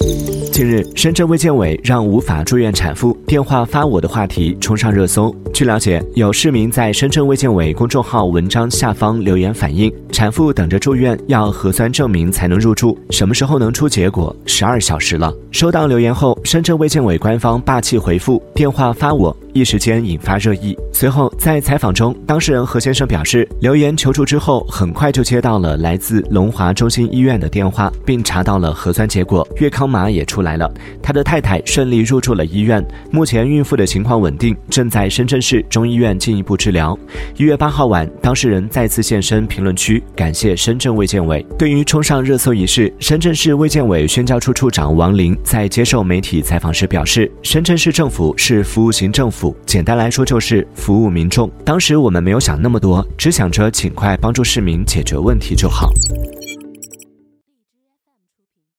近日，深圳卫健委让无法住院产妇电话发我的话题冲上热搜。据了解，有市民在深圳卫健委公众号文章下方留言反映，产妇等着住院要核酸证明才能入住，什么时候能出结果？十二小时了。收到留言后，深圳卫健委官方霸气回复：“电话发我。”一时间引发热议。随后在采访中，当事人何先生表示，留言求助之后，很快就接到了来自龙华中心医院的电话，并查到了核酸结果，粤康码也出来了。他的太太顺利入住了医院，目前孕妇的情况稳定，正在深圳市中医院进一步治疗。一月八号晚，当事人再次现身评论区，感谢深圳卫健委。对于冲上热搜一事，深圳市卫健委宣教处处长王林在接受媒体采访时表示，深圳市政府是服务型政府。简单来说就是服务民众。当时我们没有想那么多，只想着尽快帮助市民解决问题就好。